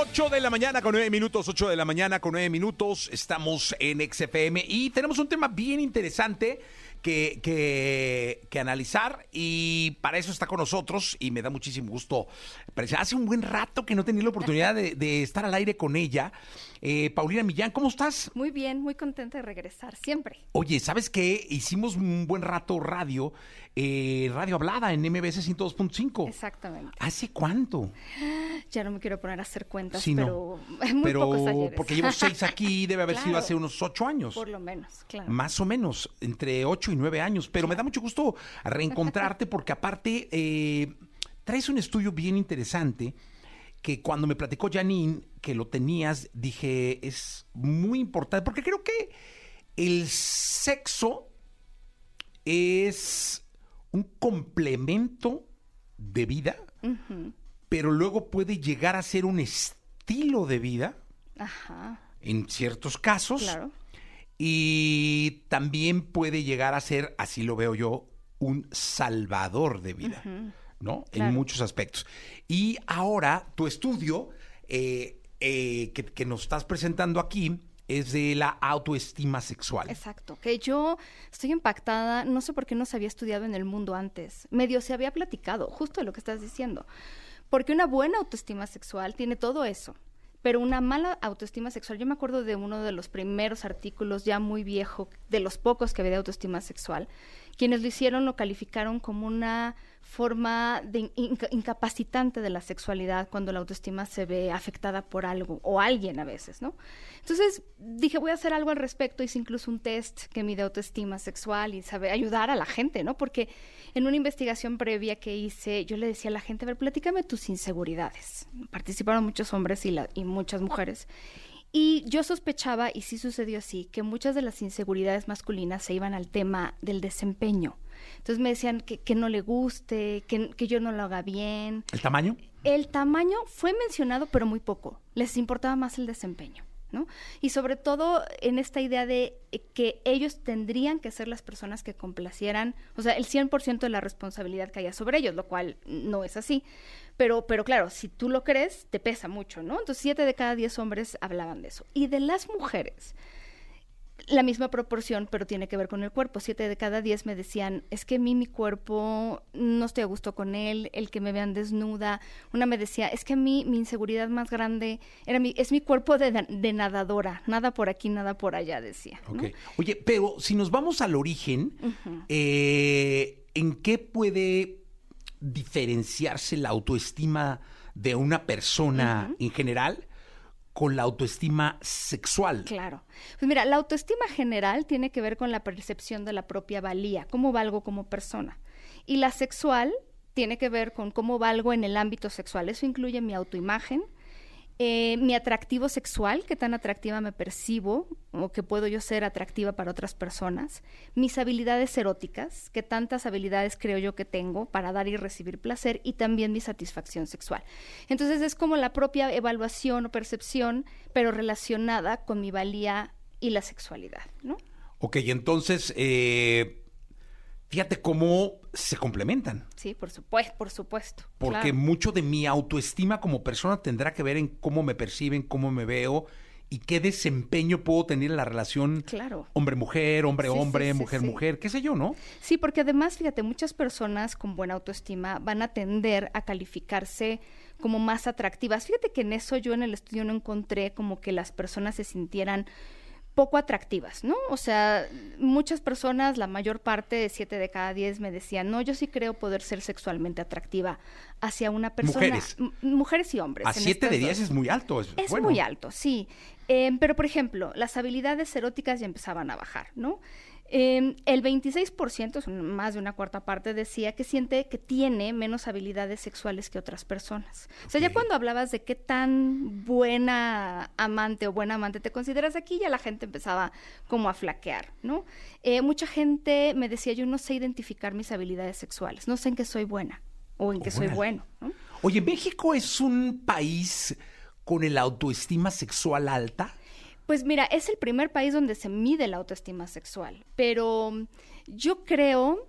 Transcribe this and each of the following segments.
8 de la mañana con 9 minutos, 8 de la mañana con 9 minutos. Estamos en XFM y tenemos un tema bien interesante que, que, que analizar y para eso está con nosotros y me da muchísimo gusto. Hace un buen rato que no tenía la oportunidad de, de estar al aire con ella. Eh, Paulina Millán, ¿cómo estás? Muy bien, muy contenta de regresar, siempre. Oye, ¿sabes qué? Hicimos un buen rato radio, eh, radio hablada en MBS 102.5. Exactamente. ¿Hace cuánto? Ya no me quiero poner a hacer cuentas, Sí, no. pero muy Pero pocos ayeres. porque llevo seis aquí, debe haber sido hace unos ocho años. Por lo menos, claro. Más o menos, entre 8 y 9 años. Pero me da mucho gusto reencontrarte porque aparte eh, traes un estudio bien interesante que cuando me platicó Janine que lo tenías, dije, es muy importante porque creo que el sexo es un complemento de vida, pero luego puede llegar a ser un estilo de vida Ajá, en ciertos casos. claro. Y también puede llegar a ser, así lo veo yo, un salvador de vida, ¿no? En muchos aspectos. Y ahora, tu estudio eh, eh, que, que nos estás presentando aquí es de la autoestima sexual. Exacto, que yo estoy impactada, no sé por qué no se había estudiado en el mundo antes, medio se había platicado, justo de lo que estás diciendo, porque una buena autoestima sexual tiene todo eso, pero una mala autoestima sexual, yo me acuerdo de uno de los primeros artículos ya muy viejo, de los pocos que había de autoestima sexual, quienes lo hicieron lo calificaron como una forma de inca- incapacitante de la sexualidad cuando la autoestima se ve afectada por algo o alguien a veces, ¿no? Entonces dije, voy a hacer algo al respecto, hice incluso un test que mide autoestima sexual y sabe ayudar a la gente, ¿no? Porque en una investigación previa que hice, yo le decía a la gente, a ver, platícame tus inseguridades. Participaron muchos hombres y muchas mujeres. Y yo sospechaba, y sí sucedió así, que muchas de las inseguridades masculinas se iban al tema del desempeño. Entonces me decían que, que no le guste, que, que yo no lo haga bien. ¿El tamaño? El tamaño fue mencionado, pero muy poco. Les importaba más el desempeño, ¿no? Y sobre todo en esta idea de que ellos tendrían que ser las personas que complacieran, o sea, el 100% de la responsabilidad que haya sobre ellos, lo cual no es así. Pero, pero claro, si tú lo crees, te pesa mucho, ¿no? Entonces, siete de cada diez hombres hablaban de eso. Y de las mujeres, la misma proporción, pero tiene que ver con el cuerpo. Siete de cada diez me decían, es que a mí mi cuerpo no estoy a gusto con él, el que me vean desnuda. Una me decía, es que a mí mi inseguridad más grande era mi, es mi cuerpo de, de nadadora, nada por aquí, nada por allá, decía. ¿no? Ok. Oye, pero si nos vamos al origen, eh, ¿en qué puede diferenciarse la autoestima de una persona en general con la autoestima sexual? Claro. Pues mira, la autoestima general tiene que ver con la percepción de la propia valía, cómo valgo como persona. Y la sexual tiene que ver con cómo valgo en el ámbito sexual. Eso incluye mi autoimagen, eh, mi atractivo sexual, qué tan atractiva me percibo o que puedo yo ser atractiva para otras personas, mis habilidades eróticas, qué tantas habilidades creo yo que tengo para dar y recibir placer y también mi satisfacción sexual. Entonces es como la propia evaluación o percepción, pero relacionada con mi valía y la sexualidad, ¿no? Ok, entonces, eh, fíjate cómo se complementan. Sí, por supuesto, por supuesto. Porque claro. mucho de mi autoestima como persona tendrá que ver en cómo me perciben, cómo me veo y qué desempeño puedo tener en la relación Claro. hombre-mujer, hombre-hombre, sí, sí, mujer-mujer, qué sé yo, ¿no? Sí, porque además, fíjate, muchas personas con buena autoestima van a tender a calificarse como más atractivas. Fíjate que en eso yo en el estudio no encontré como que las personas se sintieran poco atractivas, ¿no? O sea, muchas personas, la mayor parte de siete de cada diez me decían, no, yo sí creo poder ser sexualmente atractiva hacia una persona. Mujeres. Mujeres y hombres. A 7 de estas 10 dos. es muy alto. Es, Es bueno. muy alto, sí. Eh, pero, por ejemplo, las habilidades eróticas ya empezaban a bajar, ¿no? Eh, el 26%, es un- más de una cuarta parte, decía que siente que tiene menos habilidades sexuales que otras personas. O sea, ya cuando hablabas de qué tan buena amante o buena amante te consideras aquí, ya la gente empezaba como a flaquear, ¿no? Eh, mucha gente me decía, yo no sé identificar mis habilidades sexuales, no sé en qué soy buena o en qué soy bueno, ¿no? Oye, México es un país con el autoestima sexual alta. Pues mira, es el primer país donde se mide la autoestima sexual, pero yo creo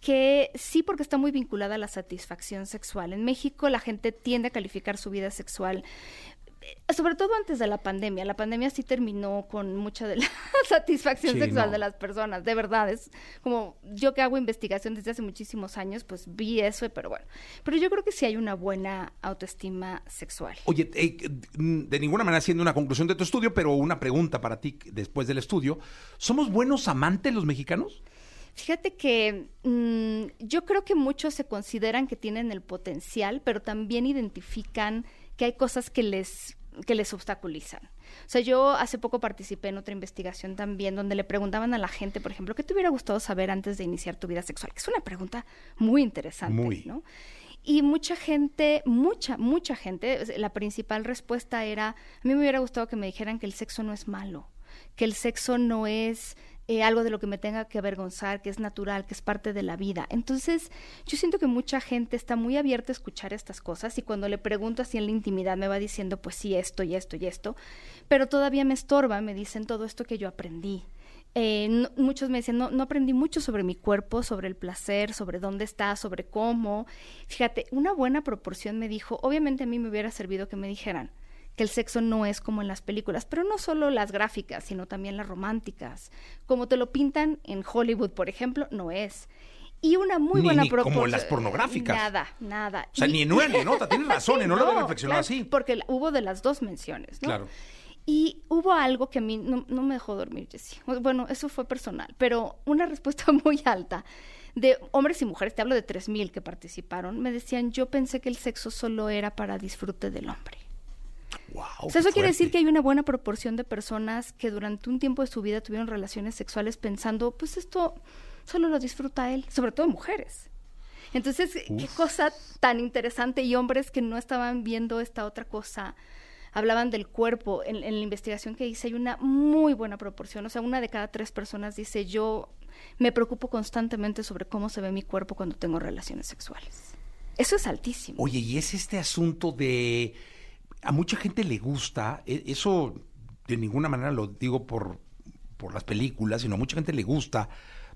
que sí porque está muy vinculada a la satisfacción sexual. En México la gente tiende a calificar su vida sexual sobre todo antes de la pandemia. La pandemia sí terminó con mucha de la satisfacción Sí, sexual no. de las personas, de verdad. Es como yo que hago investigación desde hace muchísimos años, pues vi eso, pero bueno. Pero yo creo que sí hay una buena autoestima sexual. Oye, eh, de ninguna manera siendo una conclusión de tu estudio, pero una pregunta para ti después del estudio. ¿Somos buenos amantes los mexicanos? Fíjate que mm, yo creo que muchos se consideran que tienen el potencial, pero también identifican que hay cosas que les que les obstaculizan. O sea, yo hace poco participé en otra investigación también donde le preguntaban a la gente, por ejemplo, ¿qué te hubiera gustado saber antes de iniciar tu vida sexual? Que es una pregunta muy interesante, Muy. ¿no? Y mucha gente, mucha, mucha gente, la principal respuesta era, a mí me hubiera gustado que me dijeran que el sexo no es malo, que el sexo no es eh, algo de lo que me tenga que avergonzar, que es natural, que es parte de la vida. Entonces, yo siento que mucha gente está muy abierta a escuchar estas cosas y cuando le pregunto así en la intimidad me va diciendo, pues sí, esto y esto y esto, pero todavía me estorba, me dicen todo esto que yo aprendí. Eh, muchos me dicen, no, no aprendí mucho sobre mi cuerpo, sobre el placer, sobre dónde está, sobre cómo. Fíjate, una buena proporción me dijo, obviamente a mí me hubiera servido que me dijeran que el sexo no es como en las películas, pero no solo las gráficas, sino también las románticas. Como te lo pintan en Hollywood, por ejemplo, no es. Y una muy Ni- buena ni como las pornográficas. Nada, nada. O sea, Y- ni en una ni en otra. Tienes razón, ¿eh? no, lo había reflexionado claro, así. Porque hubo de las dos menciones, ¿no? Claro. Y hubo algo que a mí no, no me dejó dormir, Jessie. Bueno, eso fue personal, pero una respuesta muy alta de hombres y mujeres, te hablo de 3.000 que participaron, me decían, yo pensé que el sexo solo era para disfrute del hombre. Wow, O sea, eso quiere decir que hay una buena proporción de personas que durante un tiempo de su vida tuvieron relaciones sexuales pensando, pues esto solo lo disfruta él, sobre todo mujeres. Entonces, qué cosa tan interesante y hombres que no estaban viendo esta otra cosa. Hablaban del cuerpo. En, en la investigación que hice hay una muy buena proporción. O sea, una de cada tres personas dice, yo me preocupo constantemente sobre cómo se ve mi cuerpo cuando tengo relaciones sexuales. Eso es altísimo. Oye, y es este asunto de... A mucha gente le gusta, e- eso de ninguna manera lo digo por, por las películas, sino a mucha gente le gusta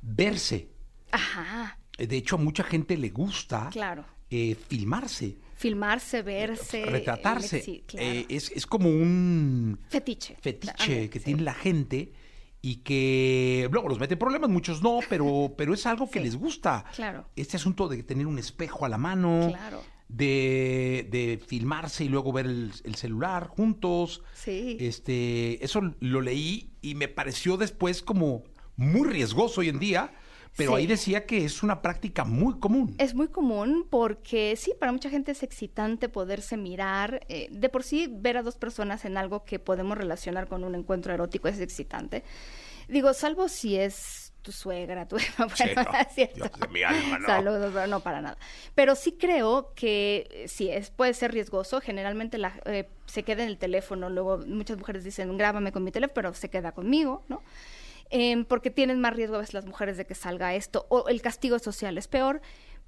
verse. Ajá, Eh, De hecho, a mucha gente le gusta claro. eh, filmarse, Filmarse, verse. retratarse. eh, Sí, claro. Eh, es, es como un Fetiche. fetiche que sí. tiene la gente y que luego los mete en problemas, muchos no, pero, pero es algo que Sí. les gusta. Claro. Este asunto de tener un espejo a la mano, Claro. De, de filmarse y luego ver el, el celular juntos. Sí. Este, eso lo leí y me pareció después como muy riesgoso hoy en día, pero Sí. ahí decía que es una práctica muy común. Es muy común porque sí, para mucha gente es excitante poderse mirar. eh, de por sí, ver a dos personas en algo que podemos relacionar con un encuentro erótico es excitante. Digo, salvo si es tu suegra, tu bueno, Sí, no, cierto. Dios de mi alma, no. Saludos, pero no para nada. Pero sí creo que eh, sí, es, puede ser riesgoso. Generalmente la, eh, se queda en el teléfono. Luego muchas mujeres dicen, grábame con mi teléfono, pero se queda conmigo, ¿no? Em, porque tienen más riesgo a veces las mujeres de que salga esto, o el castigo social es peor,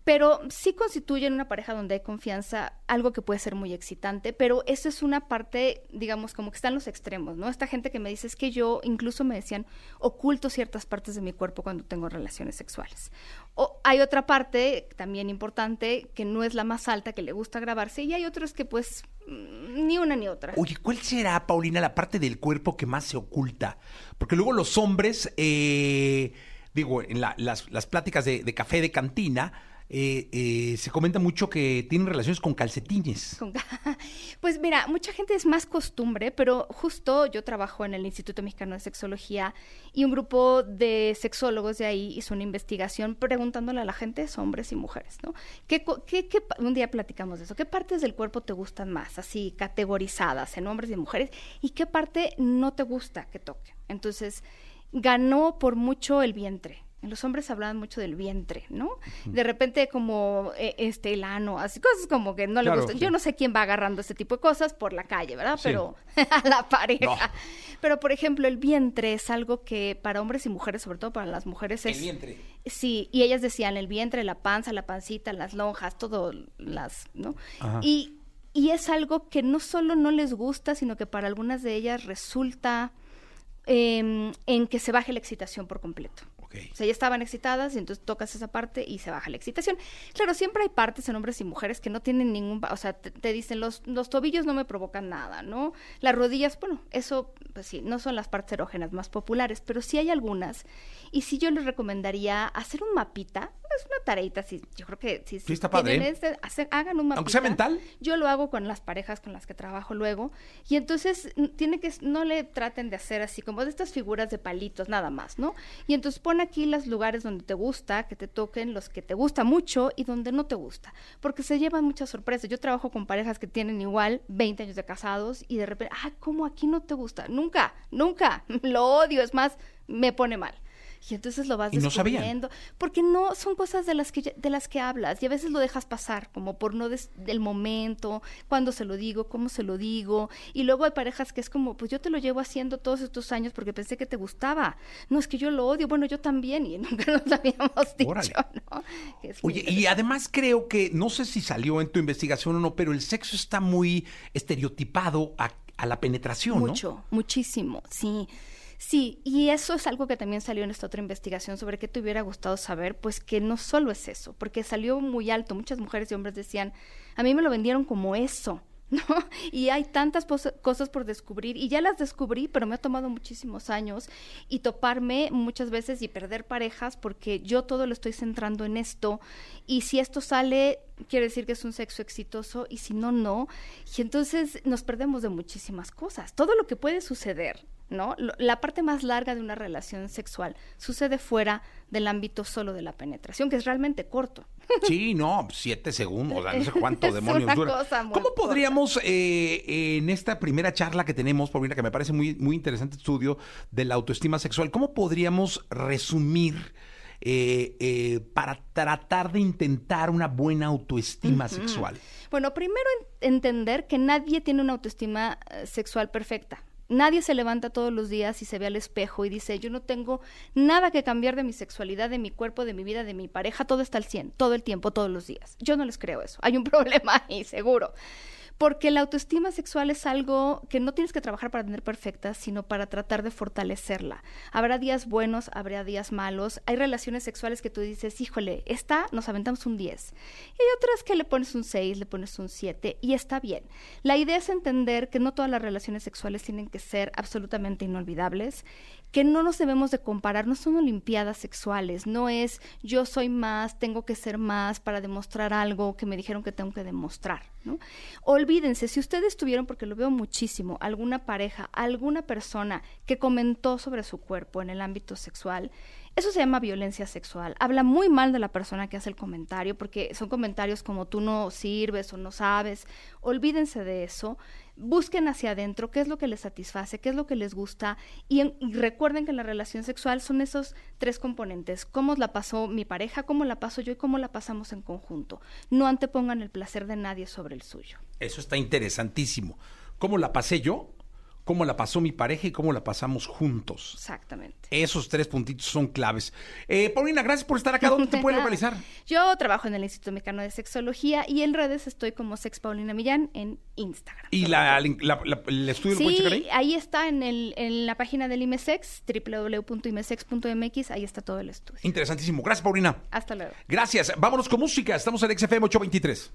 pero sí constituyen una pareja donde hay confianza, algo que puede ser muy excitante, pero eso es una parte, digamos, como que están los extremos, ¿no? Esta gente que me dice es que yo, incluso me decían, oculto ciertas partes de mi cuerpo cuando tengo relaciones sexuales. O hay otra parte también importante, que no es la más alta, que le gusta grabarse, y hay otros que pues mm, ni una ni otra. Oye, ¿cuál será, Paulina, la parte del cuerpo que más se oculta? Porque luego los hombres, eh, digo, en la- las, pláticas de café de cantina, eh, eh, se comenta mucho que tienen relaciones con calcetines. Pues mira, mucha gente es más costumbre, pero justo yo trabajo en el Instituto Mexicano de Sexología y un grupo de sexólogos de ahí hizo una investigación preguntándole a la gente, es hombres y mujeres, ¿no? ¿Qué, qué- qué un día platicamos de eso. ¿Qué partes del cuerpo te gustan más, así categorizadas en hombres y mujeres? ¿Y qué parte no te gusta que toque? Entonces, ganó por mucho el vientre. En los hombres hablaban mucho del vientre, ¿no? De repente como eh, este el ano, así cosas como que no le Claro, gustan. sí. Yo no sé quién va agarrando este tipo de cosas por la calle, ¿verdad? Sí. Pero a la pareja. No. Pero por ejemplo, el vientre es algo que para hombres y mujeres, sobre todo para las mujeres es El vientre. Sí, y ellas decían el vientre, la panza, la pancita, las lonjas, todo las, ¿no? Ajá. Y y es algo que no solo no les gusta, sino que para algunas de ellas resulta em, en que se baje la excitación por completo. Ok. O sea, ya estaban excitadas y entonces tocas esa parte y se baja la excitación. Claro, siempre hay partes en hombres y mujeres que no tienen ningún, o sea, te, te dicen los, los tobillos no me provocan nada, ¿no? Las rodillas, bueno, eso, pues sí, no son las partes erógenas más populares, pero sí hay algunas. Y sí yo les recomendaría hacer un mapita, es una tareita, si, yo creo que si, si está padre. este, hacer- hagan un mapita. Aunque sea mental. Yo lo hago con las parejas con las que trabajo luego. Y entonces tiene que, no le traten de hacer así como de estas figuras de palitos nada más, ¿no? Y entonces pon aquí los lugares donde te gusta, que te toquen, los que te gusta mucho y donde no te gusta. Porque se llevan muchas sorpresas. Yo trabajo con parejas que tienen igual 20 años de casados y de repente, ah, ¿cómo aquí no te gusta? Nunca, nunca. Lo odio, es más, me pone mal. Y entonces lo vas Y no descubriendo porque no son cosas de las que de las que hablas y a veces lo dejas pasar como por no des- del momento cuándo se lo digo cómo se lo digo y luego hay parejas que es como pues yo te lo llevo haciendo todos estos años porque pensé que te gustaba no es que yo lo odio bueno yo también y nunca nos habíamos dicho Órale. no es Oye, y además creo que, no sé si salió en tu investigación o no, pero el sexo está muy estereotipado a, a la penetración, ¿no? Mucho, muchísimo, sí. Sí, y eso es algo que también salió en esta otra investigación sobre qué te hubiera gustado saber, pues que no solo es eso, porque salió muy alto. Muchas mujeres y hombres decían, a mí me lo vendieron como eso, ¿no? Y hay tantas cosas por descubrir, y ya las descubrí, pero me ha tomado muchísimos años, y toparme muchas veces y perder parejas, porque yo todo lo estoy centrando en esto, y si esto sale, quiere decir que es un sexo exitoso, y si no, no. Y entonces nos perdemos de muchísimas cosas. Todo lo que puede suceder, ¿no? La parte más larga de una relación sexual sucede fuera del ámbito solo de la penetración, que es realmente corto. Sí, no, siete segundos, no sé cuánto demonios una dura. ¿Cómo podríamos, eh, en esta primera charla que tenemos, Paulina, que me parece muy, muy interesante estudio de la autoestima sexual, cómo podríamos resumir eh, eh, para tratar de intentar una buena autoestima sexual? Bueno, primero en- entender que nadie tiene una autoestima eh, sexual perfecta. Nadie se levanta todos los días y se ve al espejo y dice, yo no tengo nada que cambiar de mi sexualidad, de mi cuerpo, de mi vida, de mi pareja, todo está al 100, todo el tiempo, todos los días. Yo no les creo eso. Hay un problema ahí, seguro. Porque la autoestima sexual es algo que no tienes que trabajar para tener perfecta, sino para tratar de fortalecerla. Habrá días buenos, habrá días malos. Hay relaciones sexuales que tú dices, híjole, esta nos aventamos un 10. Y hay otras que le pones un 6, le pones un 7 y está bien. La idea es entender que no todas las relaciones sexuales tienen que ser absolutamente inolvidables, que no nos debemos de comparar, no son olimpiadas sexuales, no es yo soy más, tengo que ser más para demostrar algo que me dijeron que tengo que demostrar, ¿no? Olvídense, si ustedes tuvieron, porque lo veo muchísimo, alguna pareja, alguna persona que comentó sobre su cuerpo en el ámbito sexual, eso se llama violencia sexual. Habla muy mal de la persona que hace el comentario, porque son comentarios como tú no sirves o no sabes. Olvídense de eso. Busquen hacia adentro qué es lo que les satisface, qué es lo que les gusta. Y, en- y recuerden que en la relación sexual son esos tres componentes. Cómo la pasó mi pareja, cómo la paso yo y cómo la pasamos en conjunto. No antepongan el placer de nadie sobre el suyo. Eso está interesantísimo. ¿Cómo la pasé yo? ¿Cómo la pasó mi pareja y cómo la pasamos juntos? Exactamente. Esos tres puntitos son claves. Eh, Paulina, gracias por estar acá. ¿Dónde te De pueden localizar? Yo trabajo en el Instituto Mexicano de Sexología y en redes estoy como Sex Paulina Millán en Instagram. ¿Y la, la- la- el estudio lo pueden checar Sí, ahí? ahí está en, el, en la página del IMESEX, www.imesex.mx, ahí está todo el estudio. Interesantísimo. Gracias, Paulina. Hasta luego. Gracias. Vámonos con música. Estamos en XFM 823.